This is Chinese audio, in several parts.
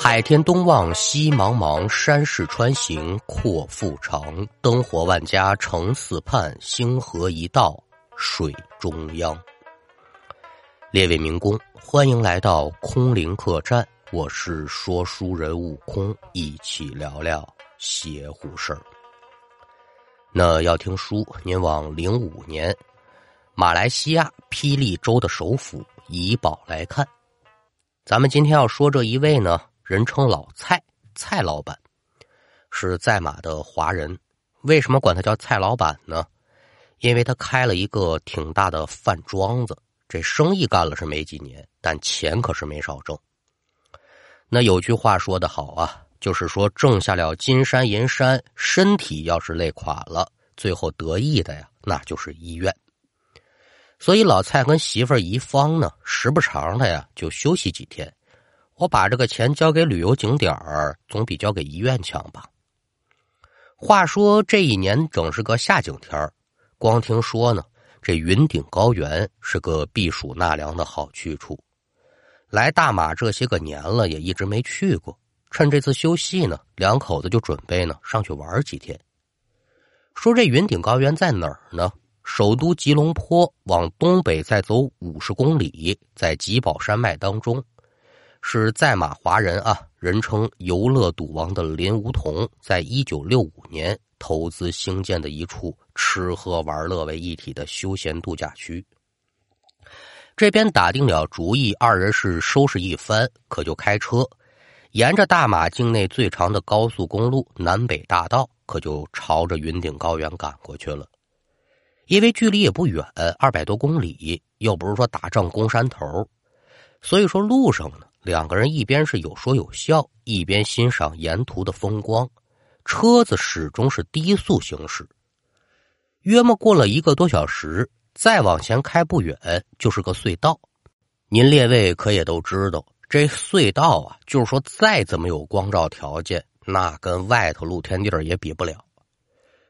海天东望西茫茫，山势穿行阔腹长。灯火万家城四畔，星河一道水中央。列位民工，欢迎来到空灵客栈，我是说书人悟空，一起聊聊邪乎事儿。那要听书，您往零五年马来西亚霹雳州的首府怡保来看。咱们今天要说这一位呢。人称老蔡，蔡老板是在马的华人。为什么管他叫蔡老板呢？因为他开了一个挺大的饭庄子，这生意干了是没几年，但钱可是没少挣。那有句话说得好啊，就是说挣下了金山银山，身体要是累垮了，最后得意的呀，那就是医院。所以老蔡跟媳妇儿一方呢，时不常的呀，就休息几天。我把这个钱交给旅游景点儿，总比交给医院强吧。话说这一年正是个夏景天儿光听说呢，这云顶高原是个避暑纳凉的好去处。来大马这些个年了，也一直没去过。趁这次休息呢，两口子就准备呢上去玩几天。说这云顶高原在哪儿呢？首都吉隆坡往东北再走五十公里，在吉宝山脉当中。是在马华人啊，人称“游乐赌王”的林梧桐，在一九六五年投资兴建的一处吃喝玩乐为一体的休闲度假区。这边打定了主意，二人是收拾一番，可就开车，沿着大马境内最长的高速公路南北大道，可就朝着云顶高原赶过去了。因为距离也不远，二百多公里，又不是说打仗攻山头，所以说路上呢。两个人一边是有说有笑，一边欣赏沿途的风光。车子始终是低速行驶。约莫过了一个多小时，再往前开不远就是个隧道。您列位可也都知道，这隧道啊，就是说再怎么有光照条件，那跟外头露天地儿也比不了。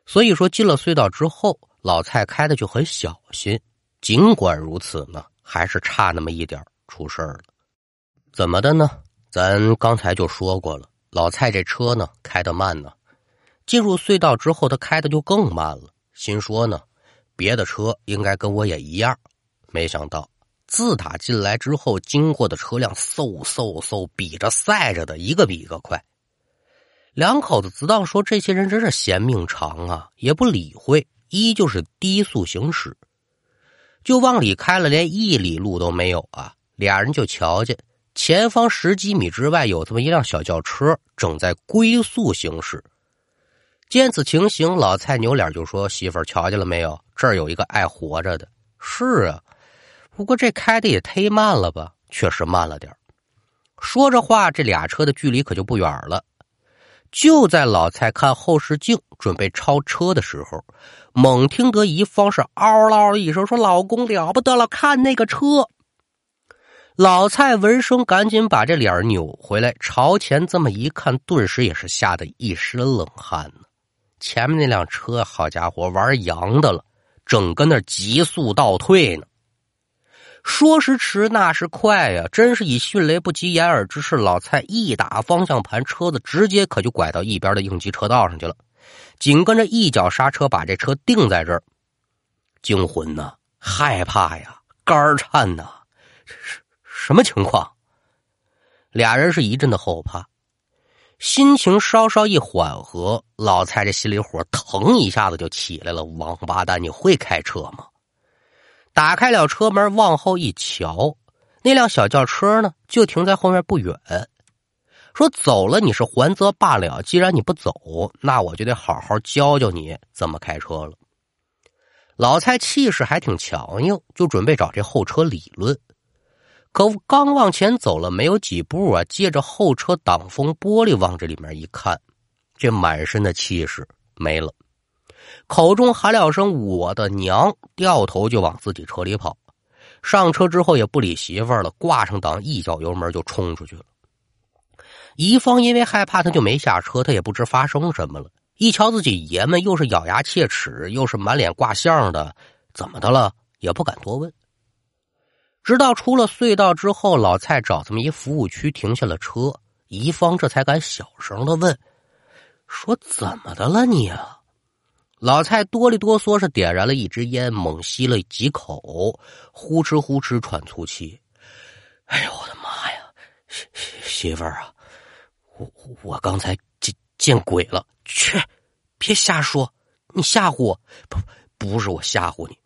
所以说进了隧道之后，老蔡开的就很小心。尽管如此呢，还是差那么一点出事儿了。怎么的呢？咱刚才就说过了，老蔡这车呢开得慢呢。进入隧道之后，他开的就更慢了。心说呢，别的车应该跟我也一样。没想到，自打进来之后，经过的车辆嗖嗖嗖比着赛着的，一个比一个快。两口子知道说这些人真是嫌命长啊，也不理会，依旧是低速行驶，就往里开了，连一里路都没有啊。俩人就瞧见。前方十几米之外有这么一辆小轿车正在龟速行驶。见此情形，老蔡扭脸就说：“媳妇儿，瞧见了没有？这儿有一个爱活着的。”是啊，不过这开的也忒慢了吧？确实慢了点说着话，这俩车的距离可就不远了。就在老蔡看后视镜准备超车的时候，猛听得一方是嗷嗷一声说：“老公了不得了，看那个车！”老蔡闻声，赶紧把这脸扭回来，朝前这么一看，顿时也是吓得一身冷汗呢。前面那辆车，好家伙，玩洋的了，正跟那急速倒退呢。说时迟，那时快呀，真是以迅雷不及掩耳之势，老蔡一打方向盘，车子直接可就拐到一边的应急车道上去了。紧跟着一脚刹车，把这车定在这儿。惊魂呐，害怕呀，肝颤呐，这是。什么情况？俩人是一阵的后怕，心情稍稍一缓和，老蔡这心里火腾一下子就起来了。王八蛋，你会开车吗？打开了车门，往后一瞧，那辆小轿车呢，就停在后面不远。说走了你是还则罢了，既然你不走，那我就得好好教教你怎么开车了。老蔡气势还挺强硬，就准备找这后车理论。可刚往前走了没有几步啊，借着后车挡风玻璃往这里面一看，这满身的气势没了，口中喊了声“我的娘”，掉头就往自己车里跑。上车之后也不理媳妇了，挂上档，一脚油门就冲出去了。一方因为害怕，他就没下车，他也不知发生什么了。一瞧自己爷们又是咬牙切齿，又是满脸挂相的，怎么的了？也不敢多问。直到出了隧道之后，老蔡找这么一服务区停下了车，乙方这才敢小声的问：“说怎么的了你啊？”老蔡哆里哆嗦是点燃了一支烟，猛吸了几口，呼哧呼哧喘粗气。哎呦我的妈呀，媳媳妇儿啊，我我刚才见见鬼了！去，别瞎说，你吓唬我？不，不是我吓唬你，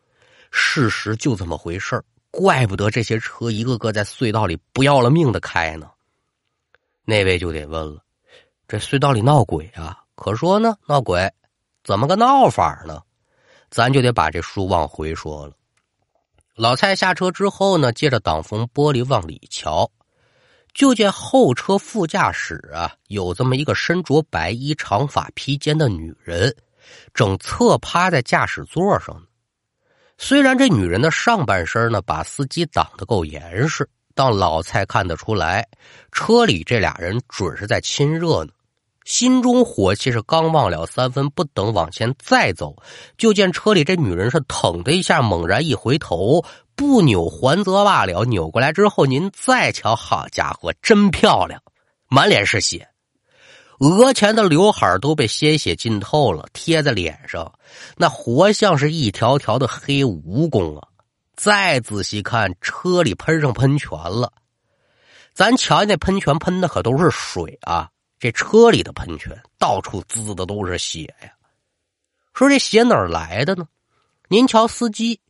事实就这么回事儿。怪不得这些车一个个在隧道里不要了命的开呢。那位就得问了，这隧道里闹鬼啊？可说呢，闹鬼，怎么个闹法呢？咱就得把这书往回说了。老蔡下车之后呢，借着挡风玻璃往里瞧，就见后车副驾驶啊，有这么一个身着白衣、长发披肩的女人，正侧趴在驾驶座上呢。虽然这女人的上半身呢，把司机挡得够严实，但老蔡看得出来，车里这俩人准是在亲热呢。心中火气是刚忘了三分，不等往前再走，就见车里这女人是腾的一下，猛然一回头，不扭还则罢了，扭过来之后，您再瞧，好家伙，真漂亮，满脸是血。额前的刘海都被鲜血浸透了，贴在脸上，那活像是一条条的黑蜈蚣啊！再仔细看，车里喷上喷泉了。咱瞧那喷泉喷的可都是水啊，这车里的喷泉到处滋的都是血呀。说这血哪儿来的呢？您瞧司机，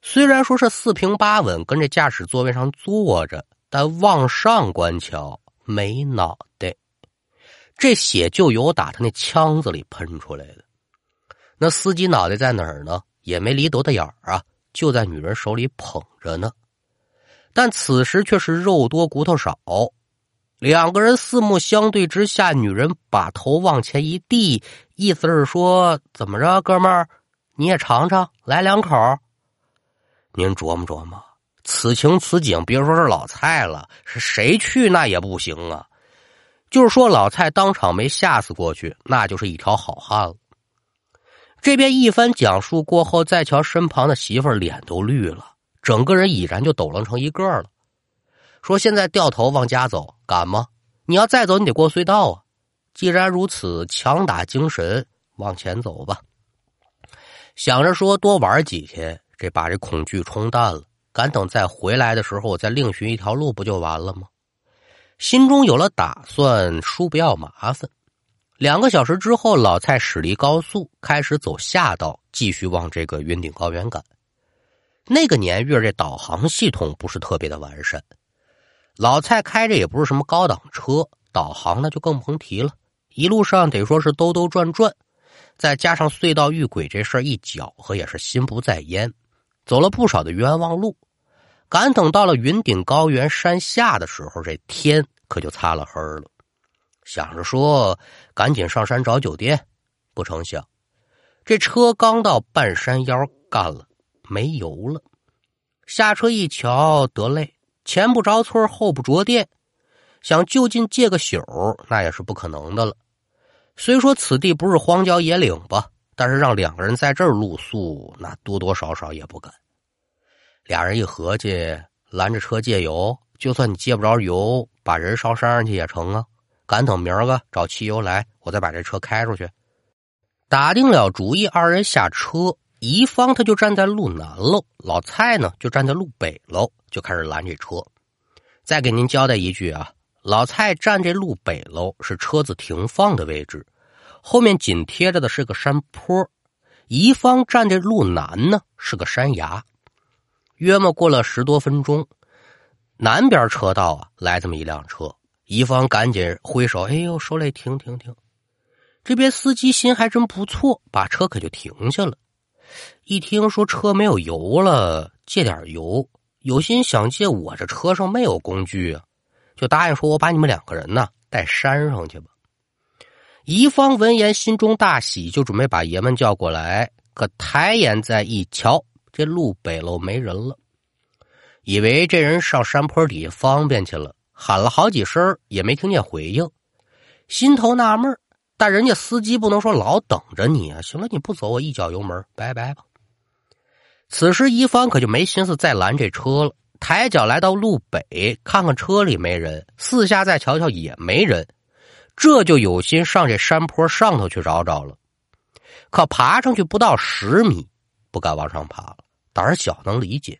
虽然说是四平八稳跟这驾驶座位上坐着，但往上观瞧没脑袋。这血就由打他那枪子里喷出来的。那司机脑袋在哪儿呢？也没离多大眼儿啊，就在女人手里捧着呢。但此时却是肉多骨头少。两个人四目相对之下，女人把头往前一递，意思是说：“怎么着，哥们儿，你也尝尝，来两口。”您琢磨琢磨，此情此景，别说是老蔡了，是谁去那也不行啊。就是说，老蔡当场没吓死过去，那就是一条好汉了。这边一番讲述过后，再瞧身旁的媳妇儿，脸都绿了，整个人已然就抖楞成一个了。说：“现在掉头往家走，敢吗？你要再走，你得过隧道啊！既然如此，强打精神，往前走吧。想着说多玩几天，这把这恐惧冲淡了，敢等再回来的时候，我再另寻一条路，不就完了吗？”心中有了打算，叔不要麻烦。两个小时之后，老蔡驶离高速，开始走下道，继续往这个云顶高原赶。那个年月，这导航系统不是特别的完善，老蔡开着也不是什么高档车，导航那就更甭提了。一路上得说是兜兜转转，再加上隧道遇鬼这事儿一搅和，也是心不在焉，走了不少的冤枉路。赶等到了云顶高原山下的时候，这天可就擦了黑了。想着说赶紧上山找酒店，不成想这车刚到半山腰，干了没油了。下车一瞧，得嘞，前不着村后不着店，想就近借个宿那也是不可能的了。虽说此地不是荒郊野岭吧，但是让两个人在这儿露宿，那多多少少也不敢。俩人一合计，拦着车借油，就算你借不着油，把人烧山上去也成啊。赶等明儿个找汽油来，我再把这车开出去。打定了主意，二人下车，一方他就站在路南喽，老蔡呢就站在路北喽，就开始拦这车。再给您交代一句啊，老蔡站这路北喽，是车子停放的位置，后面紧贴着的是个山坡；一方站这路南呢，是个山崖。约莫过了十多分钟，南边车道啊来这么一辆车，乙方赶紧挥手：“哎呦，说来停停停！”这边司机心还真不错，把车可就停下了。一听说车没有油了，借点油，有心想借我这车上没有工具啊，就答应说：“我把你们两个人呢带山上去吧。”乙方闻言心中大喜，就准备把爷们叫过来，可抬眼再一瞧。这路北喽没人了，以为这人上山坡底下方便去了，喊了好几声也没听见回应，心头纳闷但人家司机不能说老等着你啊！行了，你不走，我一脚油门，拜拜吧。此时一方可就没心思再拦这车了，抬脚来到路北，看看车里没人，四下再瞧瞧也没人，这就有心上这山坡上头去找找了。可爬上去不到十米，不敢往上爬了，胆小能理解。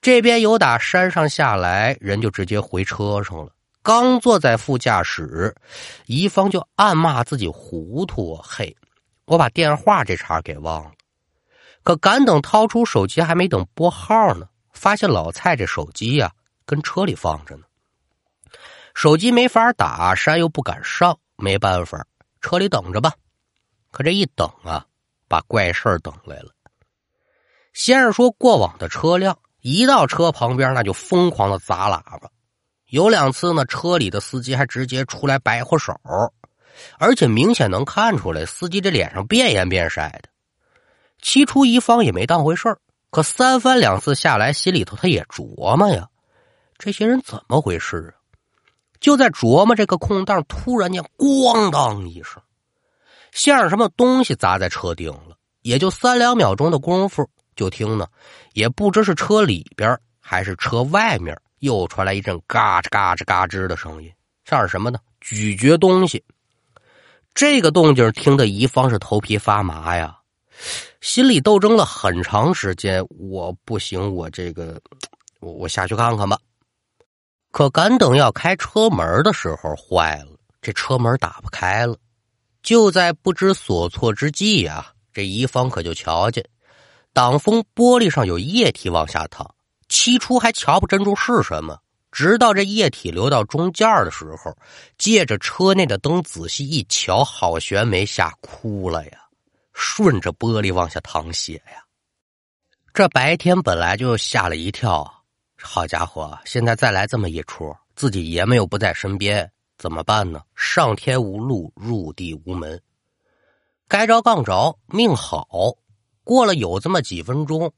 这边有打山上下来，人就直接回车上了。刚坐在副驾驶，怡芳就暗骂自己糊涂！嘿，我把电话这茬给忘了。可赶等掏出手机，还没等拨号呢，发现老蔡这手机呀跟车里放着呢。手机没法打，山又不敢上，没办法，车里等着吧。可这一等啊，把怪事儿等来了。先是说过往的车辆一到车旁边，那就疯狂的砸喇叭。有两次呢，车里的司机还直接出来摆活手，而且明显能看出来，司机这脸上变颜变色的。起初一方也没当回事儿，可三番两次下来，心里头他也琢磨呀，这些人怎么回事啊？就在琢磨这个空档，突然间咣当一声，像是什么东西砸在车顶了。也就三两秒钟的功夫，就听呢，也不知是车里边还是车外面，又传来一阵嘎吱嘎吱嘎吱的声音，像是什么呢？咀嚼东西。这个动静听得一方是头皮发麻呀。心里斗争了很长时间，我不行，我这个，我我下去看看吧。可赶等要开车门的时候，坏了，这车门打不开了。就在不知所措之际呀，这一方可就瞧见挡风玻璃上有液体往下淌。起初还瞧不真住是什么，直到这液体流到中间的时候，借着车内的灯仔细一瞧，郝玄梅吓哭了呀。顺着玻璃往下淌血呀！这白天本来就吓了一跳，好家伙，现在再来这么一出，自己爷们又不在身边，怎么办呢？上天无路，入地无门。该着杠着，命好。过了有这么几分钟，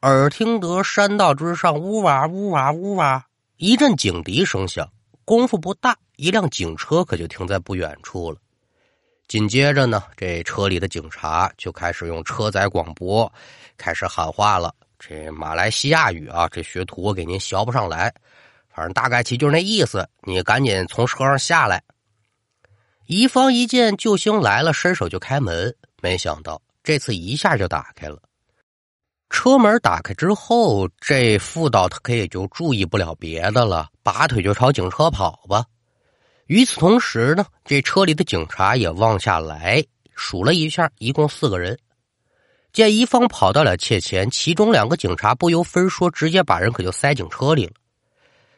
耳听得山道之上呜哇呜哇呜哇一阵警笛声响，功夫不大，一辆警车可就停在不远处了。紧接着呢，这车里的警察就开始用车载广播开始喊话了。这马来西亚语啊，这学徒我给您学不上来，反正大概其就是那意思。你赶紧从车上下来。一方一见救星来了，伸手就开门，没想到这次一下就打开了。车门打开之后，这副导他可也就注意不了别的了，拔腿就朝警车跑吧。与此同时呢，这车里的警察也望下来，数了一下，一共四个人。见一方跑到了窃前，其中两个警察不由分说，直接把人可就塞警车里了。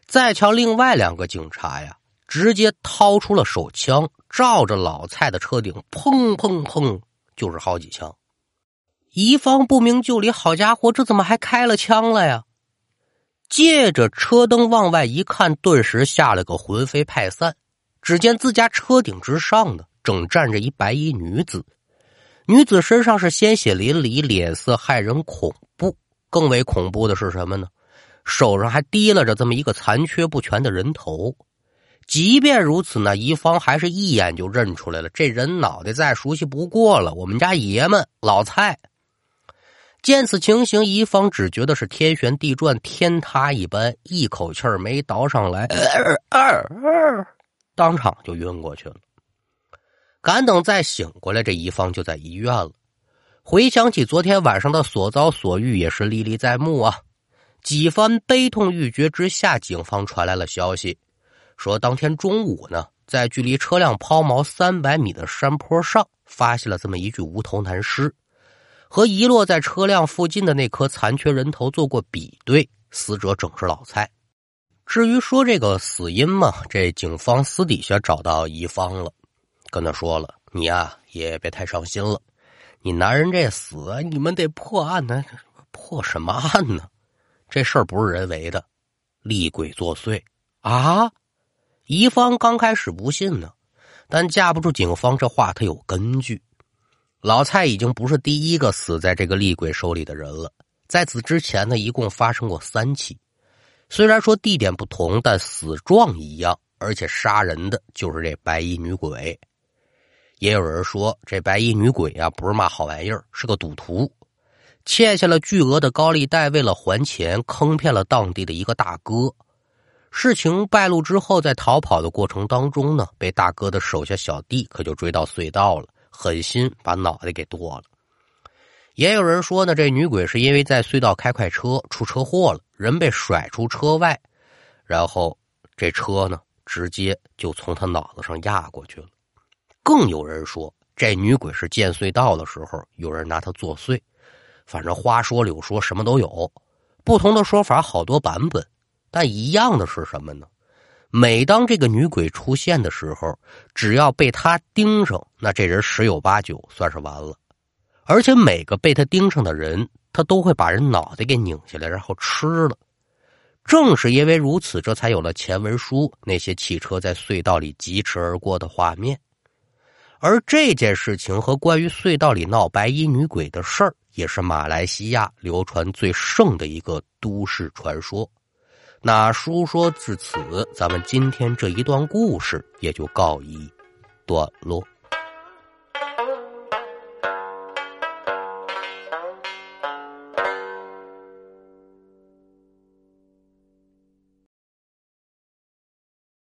再瞧另外两个警察呀，直接掏出了手枪，照着老蔡的车顶，砰砰砰，就是好几枪。一方不明就里，好家伙，这怎么还开了枪了呀？借着车灯往外一看，顿时吓了个魂飞魄散。只见自家车顶之上呢，正站着一白衣女子。女子身上是鲜血淋漓，脸色骇人恐怖。更为恐怖的是什么呢？手上还提拉着这么一个残缺不全的人头。即便如此呢，一方还是一眼就认出来了，这人脑袋再熟悉不过了，我们家爷们老蔡。见此情形，一方只觉得是天旋地转、天塌一般，一口气儿没倒上来二二。当场就晕过去了。赶等再醒过来，这一方就在医院了。回想起昨天晚上的所遭所遇，也是历历在目啊。几番悲痛欲绝之下，警方传来了消息，说当天中午呢，在距离车辆抛锚三百米的山坡上，发现了这么一具无头男尸，和遗落在车辆附近的那颗残缺人头做过比对，死者正是老蔡。至于说这个死因嘛，这警方私底下找到乙方了，跟他说了：“你呀也别太伤心了，你男人这死，你们得破案呢。破什么案呢？这事儿不是人为的，厉鬼作祟啊！”乙方刚开始不信呢，但架不住警方这话，他有根据。老蔡已经不是第一个死在这个厉鬼手里的人了，在此之前呢，一共发生过三起。虽然说地点不同，但死状一样，而且杀人的就是这白衣女鬼。也有人说，这白衣女鬼啊，不是嘛好玩意儿，是个赌徒。欠下了巨额的高利贷，为了还钱，坑骗了当地的一个大哥。事情败露之后，在逃跑的过程当中呢，被大哥的手下小弟可就追到隧道了，狠心把脑袋给剁了。也有人说呢，这女鬼是因为在隧道开快车出车祸了，人被甩出车外，然后这车呢直接就从他脑子上压过去了。更有人说，这女鬼是建隧道的时候有人拿她作祟，反正花说柳说什么都有，不同的说法好多版本。但一样的是什么呢？每当这个女鬼出现的时候，只要被她盯上，那这人十有八九算是完了。而且每个被她盯上的人，她都会把人脑袋给拧下来，然后吃了。正是因为如此，这才有了前文书那些汽车在隧道里疾驰而过的画面。而这件事情和关于隧道里闹白衣女鬼的事儿，也是马来西亚流传最盛的一个都市传说。那书说至此，咱们今天这一段故事也就告一段落。